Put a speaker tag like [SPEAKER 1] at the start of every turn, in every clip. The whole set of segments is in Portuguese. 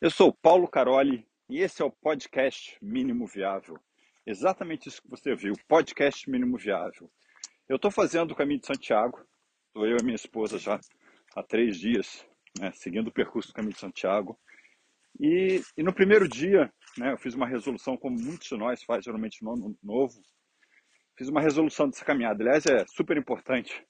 [SPEAKER 1] Eu sou Paulo Caroli e esse é o podcast Mínimo Viável. Exatamente isso que você viu, podcast Mínimo Viável. Eu estou fazendo o caminho de Santiago, estou eu e minha esposa já há três dias, né, seguindo o percurso do caminho de Santiago. E, e no primeiro dia, né, eu fiz uma resolução, como muitos de nós fazem geralmente no ano novo, fiz uma resolução dessa caminhada. Aliás, é super importante,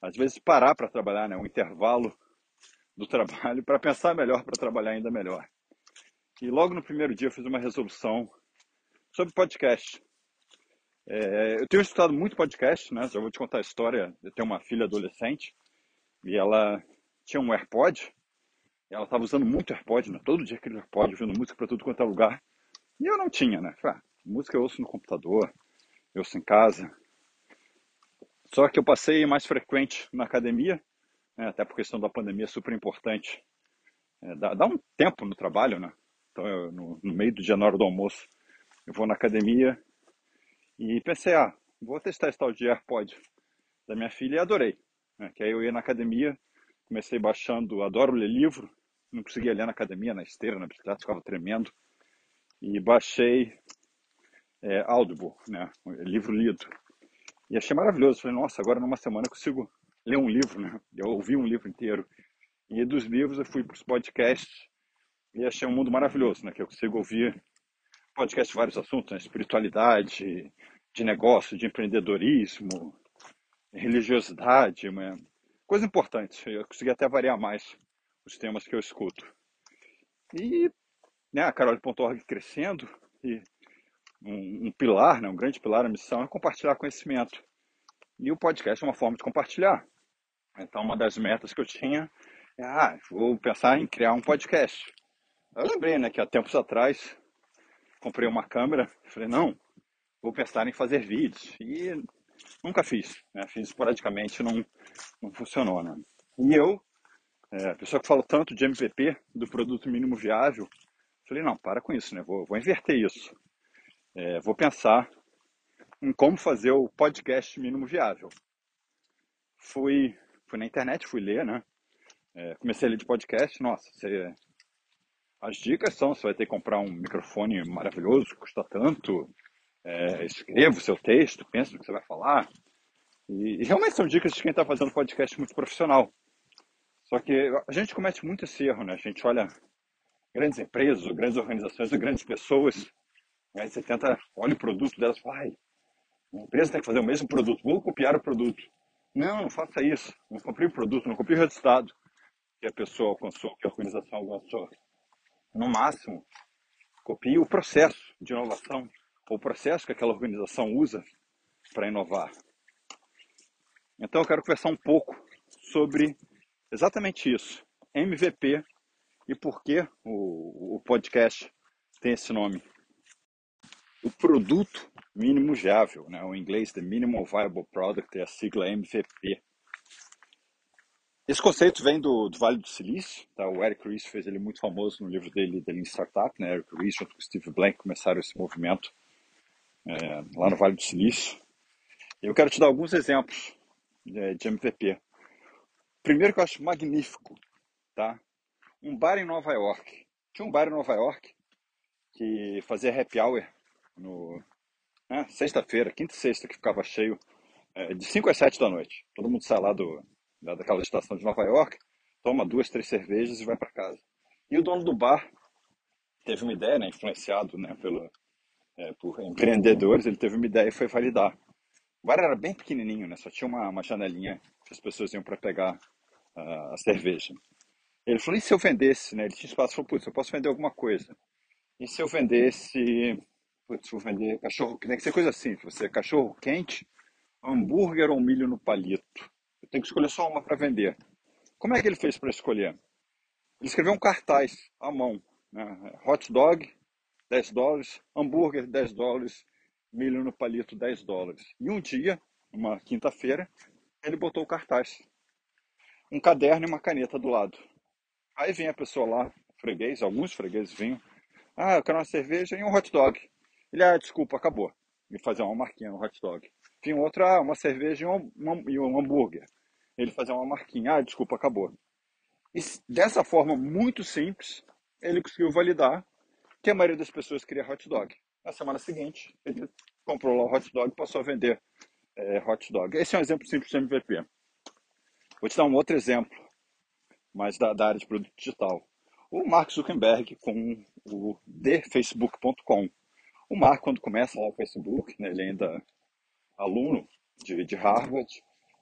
[SPEAKER 1] às vezes, parar para trabalhar, né, um intervalo do trabalho para pensar melhor, para trabalhar ainda melhor. E logo no primeiro dia eu fiz uma resolução sobre podcast. É, eu tenho estudado muito podcast, né? Já vou te contar a história. Eu tenho uma filha adolescente e ela tinha um AirPod. Ela estava usando muito AirPod, né? Todo dia aquele AirPod, ouvindo música para tudo quanto é lugar. E eu não tinha, né? Falei, ah, música eu ouço no computador, eu ouço em casa. Só que eu passei mais frequente na academia né, até por questão da pandemia, é super importante. É, dá, dá, um tempo no trabalho, né? Então, eu, no, no, meio do dia, na hora do almoço, eu vou na academia e pensei, ah, vou testar esse tal de AirPod da minha filha e adorei. Né? Que aí eu ia na academia, comecei baixando, adoro ler livro, não conseguia ler na academia, na esteira, na bicicleta, ficava tremendo. E baixei é, Audible, né? livro lido. E achei maravilhoso. Falei, nossa, agora numa semana eu consigo ler um livro, né? Eu ouvi um livro inteiro. E dos livros eu fui para os podcasts e achei um mundo maravilhoso, né? Que eu consigo ouvir podcast de vários assuntos, né? espiritualidade, de negócio, de empreendedorismo, religiosidade, uma coisa importante. Eu consegui até variar mais os temas que eu escuto. E né, a Carol.org crescendo e um, um, pilar, né, um grande pilar da missão é compartilhar conhecimento. E o podcast é uma forma de compartilhar. Então, uma das metas que eu tinha é, ah, vou pensar em criar um podcast. Eu lembrei, né, que há tempos atrás comprei uma câmera, falei, não, vou pensar em fazer vídeos. E nunca fiz, né? fiz esporadicamente, não, não funcionou, né? E eu, é, a pessoa que fala tanto de MVP, do produto mínimo viável, falei, não, para com isso, né? Vou, vou inverter isso. É, vou pensar em como fazer o podcast mínimo viável. Fui fui na internet, fui ler, né? É, comecei a ler de podcast, nossa, você... as dicas são, você vai ter que comprar um microfone maravilhoso, custa tanto, é, escreva o seu texto, pensa no que você vai falar. E, e realmente são dicas de quem está fazendo podcast muito profissional. Só que a gente comete muito esse erro, né? A gente olha grandes empresas, grandes organizações, grandes pessoas, aí você tenta, olha o produto delas, vai, a empresa tem que fazer o mesmo produto, vou copiar o produto. Não, não faça isso. Não copie o produto, não copie o resultado que a pessoa alcançou, que a organização alcançou. No máximo, copie o processo de inovação, ou o processo que aquela organização usa para inovar. Então eu quero conversar um pouco sobre exatamente isso, MVP e por que o, o podcast tem esse nome. O produto mínimo viável, né? o inglês The Minimal Viable Product é a sigla MVP. Esse conceito vem do, do Vale do Silício, tá? o Eric Ries fez ele muito famoso no livro dele, The Lean Startup, né? Eric Ries junto com Steve Blank começaram esse movimento é, lá no Vale do Silício. Eu quero te dar alguns exemplos é, de MVP. Primeiro que eu acho magnífico, tá? Um bar em Nova York. Tinha um bar em Nova York que fazia happy hour no, né? Sexta-feira, quinta e sexta, que ficava cheio, é, de 5 às 7 da noite. Todo mundo sai lá do, da, daquela estação de Nova York, toma duas, três cervejas e vai para casa. E o dono do bar teve uma ideia, né, influenciado né, pelo, é, por empreendedores, ele teve uma ideia e foi validar. O bar era bem pequenininho, né, só tinha uma, uma janelinha que as pessoas iam para pegar uh, a cerveja. Ele falou, e se eu vendesse, né, ele tinha espaço, falou, putz, eu posso vender alguma coisa. E se eu vendesse putz, vou vender cachorro, tem que ser coisa simples, você cachorro quente, hambúrguer ou milho no palito. Eu tenho que escolher só uma para vender. Como é que ele fez para escolher? Ele escreveu um cartaz à mão, né? hot dog, 10 dólares, hambúrguer, 10 dólares, milho no palito, 10 dólares. E um dia, uma quinta-feira, ele botou o cartaz. Um caderno e uma caneta do lado. Aí vem a pessoa lá, freguês, alguns fregueses vinham. Ah, eu quero uma cerveja e um hot dog. Ele, ah, desculpa, acabou. E fazer uma marquinha no hot dog. Tinha outra, ah, uma cerveja e um, e um hambúrguer. Ele fazia uma marquinha, ah, desculpa, acabou. E dessa forma muito simples, ele conseguiu validar que a maioria das pessoas queria hot dog. Na semana seguinte, ele comprou lá o hot dog e passou a vender é, hot dog. Esse é um exemplo simples de MVP. Vou te dar um outro exemplo, mas da, da área de produto digital. O Mark Zuckerberg com o TheFacebook.com. O Mark, quando começa lá o Facebook, né, ele ainda é aluno de, de Harvard,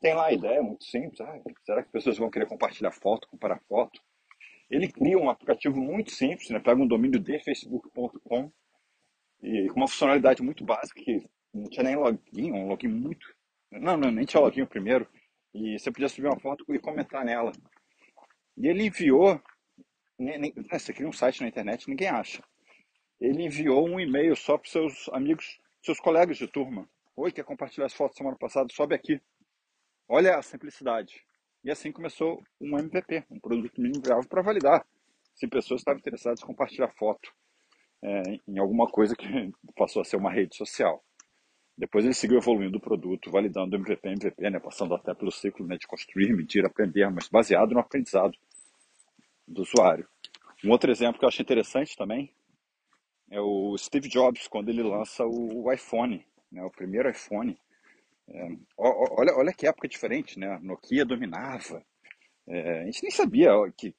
[SPEAKER 1] tem lá a ideia muito simples. Ah, será que as pessoas vão querer compartilhar foto, comparar foto? Ele cria um aplicativo muito simples, né? pega um domínio de facebook.com e com uma funcionalidade muito básica que não tinha nem login, um login muito. Não, não, nem tinha login primeiro. E você podia subir uma foto e comentar nela. E ele enviou. Nem, nem, você cria um site na internet, ninguém acha. Ele enviou um e-mail só para seus amigos, seus colegas de turma. Oi, quer compartilhar as fotos semana passada? Sobe aqui. Olha a simplicidade. E assim começou um MVP, um produto mínimo viável para validar se pessoas estavam interessadas em compartilhar foto é, em alguma coisa que passou a ser uma rede social. Depois ele seguiu evoluindo o produto, validando MVP, MVP, né, passando até pelo ciclo né, de construir, medir, aprender, mas baseado no aprendizado do usuário. Um outro exemplo que eu acho interessante também é o Steve Jobs, quando ele lança o iPhone, né, o primeiro iPhone. É, olha, olha que época diferente, né? A Nokia dominava. É, a gente nem sabia que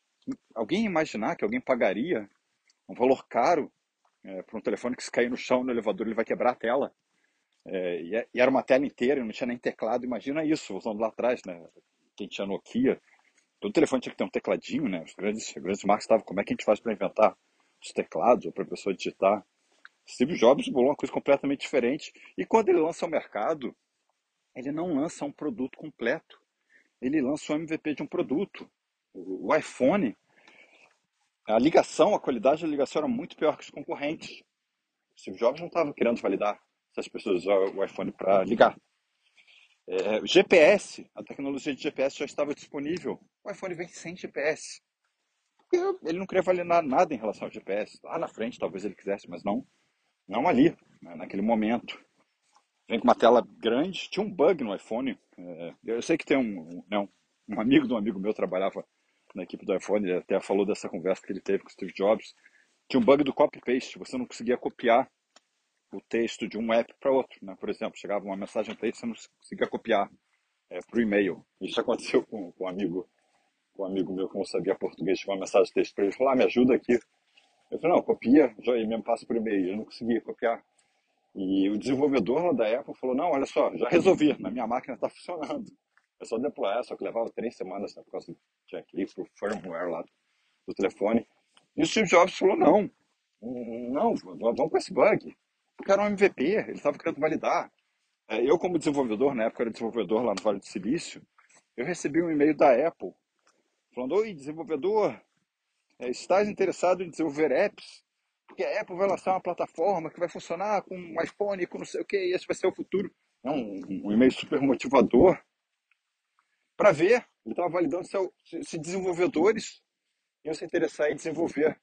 [SPEAKER 1] alguém imaginar que alguém pagaria um valor caro é, para um telefone que se cair no chão no elevador ele vai quebrar a tela. É, e, é, e, era uma tela inteira, não tinha nem teclado. Imagina isso, usando lá atrás, né? Quem tinha Nokia, todo telefone tinha que ter um tecladinho, né? Os grandes, grandes marcas estavam, como é que a gente faz para inventar os teclados ou para a pessoa digitar? Steve Jobs bolou uma coisa completamente diferente. E quando ele lança ao mercado, ele não lança um produto completo. Ele lança o MVP de um produto. O iPhone, a ligação, a qualidade da ligação era muito pior que os concorrentes. O Steve Jobs não estava querendo validar se as pessoas usam o iPhone para ligar. É, GPS, a tecnologia de GPS já estava disponível. O iPhone vem sem GPS. Ele não queria validar nada em relação ao GPS. Lá na frente talvez ele quisesse, mas não, não ali, né, naquele momento vem com uma tela grande. Tinha um bug no iPhone. É, eu sei que tem um, né, um amigo de um amigo meu trabalhava na equipe do iPhone, ele até falou dessa conversa que ele teve com o Steve Jobs. Tinha um bug do copy-paste, você não conseguia copiar o texto de um app para outro. Né? Por exemplo, chegava uma mensagem texto, você não conseguia copiar é, para o e-mail. Isso aconteceu com, com um amigo um amigo meu que não sabia português, tinha uma mensagem de texto para ele, falou, ah, me ajuda aqui. Eu falei, não, copia, já mesmo passa por e-mail. Eu não conseguia copiar. E o desenvolvedor da Apple falou, não, olha só, já resolvi, na minha máquina está funcionando. É só deployar, só que levava três semanas né, por causa do tinha que ir pro firmware lá do telefone. E o Steve Jobs falou, não, não, vamos com esse bug. Porque era um MVP, ele estava querendo validar. É, eu, como desenvolvedor, na época era desenvolvedor lá no Vale do Silício, eu recebi um e-mail da Apple falando, oi, desenvolvedor, é, estás interessado em desenvolver apps porque a Apple vai lançar uma plataforma que vai funcionar com um iPhone, com não sei o que, e esse vai ser o futuro. É um, um e-mail super motivador para ver. Ele estava validando se, se, desenvolvedores iam se interessar em desenvolver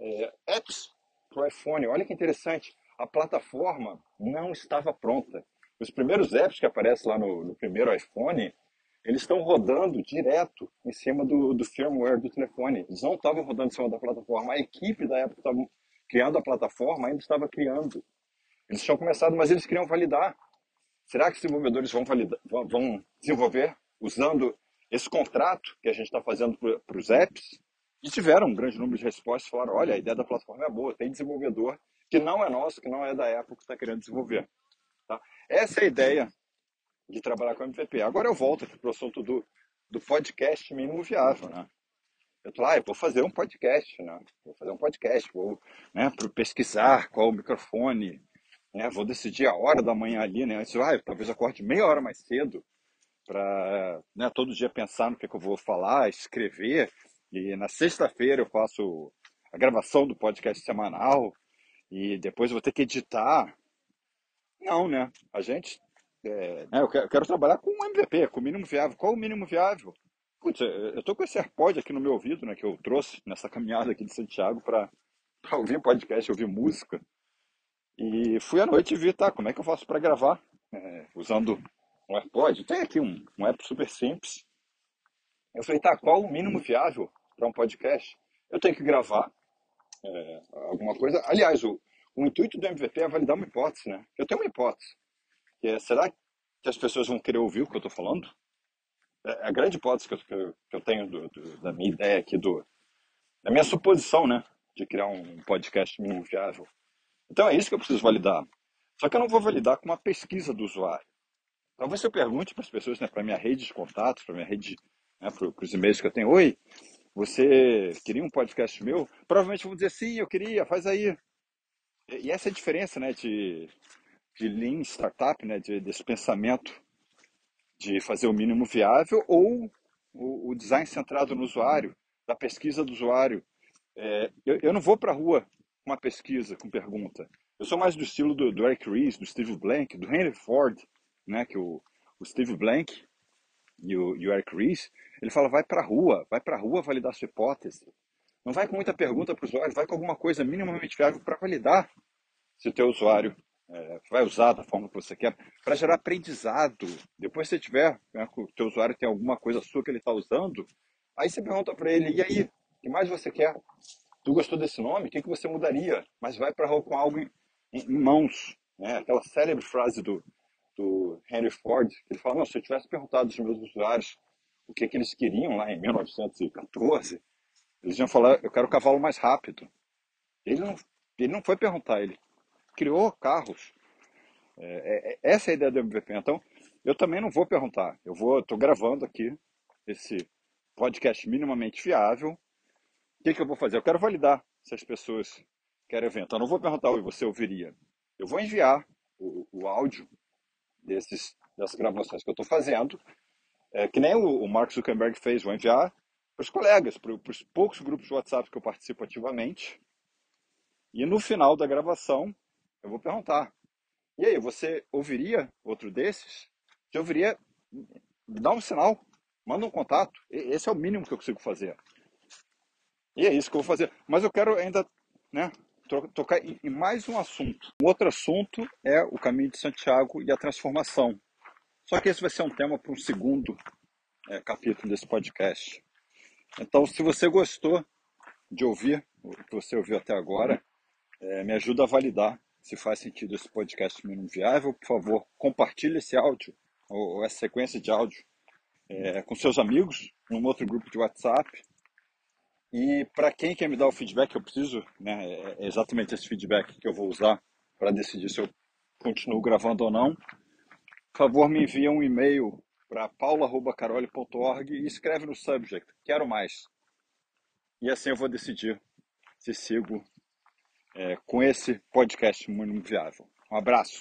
[SPEAKER 1] é, apps para o iPhone. Olha que interessante. A plataforma não estava pronta. Os primeiros apps que aparecem lá no, no primeiro iPhone, eles estão rodando direto em cima do, do firmware do telefone. Eles não estavam rodando em cima da plataforma. A equipe da Apple estava criando a plataforma, ainda estava criando. Eles tinham começado, mas eles queriam validar. Será que os desenvolvedores vão, validar, vão desenvolver usando esse contrato que a gente está fazendo para os apps? E tiveram um grande número de respostas, falaram, olha, a ideia da plataforma é boa, tem desenvolvedor que não é nosso, que não é da Apple, que está querendo desenvolver. Tá? Essa é a ideia de trabalhar com MVP. Agora eu volto para o assunto do, do podcast mínimo viável. Né? Eu tô, ah, eu vou fazer um podcast, né? Vou fazer um podcast, vou né, pesquisar qual o microfone, né? Vou decidir a hora da manhã ali, né? Eu, ah, talvez eu acorde meia hora mais cedo para né, todo dia pensar no que, que eu vou falar, escrever. E na sexta-feira eu faço a gravação do podcast semanal e depois eu vou ter que editar. Não, né? A gente. É, eu, quero, eu quero trabalhar com um MVP, com o mínimo viável. Qual o mínimo viável? Putz, eu tô com esse AirPod aqui no meu ouvido, né, que eu trouxe nessa caminhada aqui de Santiago para ouvir podcast, ouvir música. E fui à noite e vi, tá, como é que eu faço para gravar é, usando um AirPod? Tem aqui um, um app super simples. Eu falei, tá, qual o mínimo viável para um podcast? Eu tenho que gravar, é, alguma coisa. Aliás, o, o intuito do MVP é validar uma hipótese, né? Eu tenho uma hipótese, que é, será que as pessoas vão querer ouvir o que eu estou falando? É, a grande hipótese que eu, que eu tenho do, do, da minha ideia aqui, do, da minha suposição, né? De criar um podcast mínimo viável. Então é isso que eu preciso validar. Só que eu não vou validar com uma pesquisa do usuário. Talvez eu pergunte para as pessoas, né, para minha rede de contatos, para minha rede, né, para os e-mails que eu tenho. Oi, você queria um podcast meu? Provavelmente vão dizer sim, eu queria, faz aí. E essa é a diferença, né, de, de Lean Startup, né, de, desse pensamento de fazer o mínimo viável ou o, o design centrado no usuário, da pesquisa do usuário. É, eu, eu não vou para a rua com uma pesquisa, com pergunta. Eu sou mais do estilo do, do Eric Ries, do Steve Blank, do Henry Ford, né, que o, o Steve Blank e o, e o Eric Ries, ele fala, vai para a rua, vai para a rua validar sua hipótese. Não vai com muita pergunta para o usuário, vai com alguma coisa minimamente viável para validar se o teu usuário vai usar da forma que você quer, para gerar aprendizado. Depois se tiver, né, o teu usuário tem alguma coisa sua que ele está usando, aí você pergunta para ele, e aí, o que mais você quer? Tu gostou desse nome? O que, que você mudaria? Mas vai para com algo em, em mãos. Né? Aquela célebre frase do, do Henry Ford, que ele fala, não, se eu tivesse perguntado aos meus usuários o que, que eles queriam lá em 1914, eles iam falar, eu quero o cavalo mais rápido. Ele não, ele não foi perguntar, ele criou carros. É, é, essa é a ideia do MVP. Então, eu também não vou perguntar. Eu vou, estou gravando aqui esse podcast minimamente fiável. O que, que eu vou fazer? Eu quero validar se as pessoas querem ver. Então, eu não vou perguntar o que você ouviria. Eu vou enviar o, o áudio desses, dessas gravações que eu estou fazendo, é, que nem o, o Mark Zuckerberg fez, vou enviar para os colegas, para os poucos grupos de WhatsApp que eu participo ativamente. E no final da gravação, eu vou perguntar: e aí, você ouviria outro desses? Se ouviria, dá um sinal, manda um contato. Esse é o mínimo que eu consigo fazer. E é isso que eu vou fazer. Mas eu quero ainda né, tocar em mais um assunto. Um outro assunto é o caminho de Santiago e a transformação. Só que esse vai ser um tema para um segundo é, capítulo desse podcast. Então, se você gostou de ouvir o que você ouviu até agora, é, me ajuda a validar se faz sentido esse podcast mínimo viável. Por favor, compartilhe esse áudio ou essa sequência de áudio é, com seus amigos, num outro grupo de WhatsApp e para quem quer me dar o feedback, eu preciso, né, é, é exatamente esse feedback que eu vou usar para decidir se eu continuo gravando ou não. Por favor, me envia um e-mail para paula.carole.org e escreve no subject, quero mais. E assim eu vou decidir se sigo é, com esse podcast mínimo viável. Um abraço.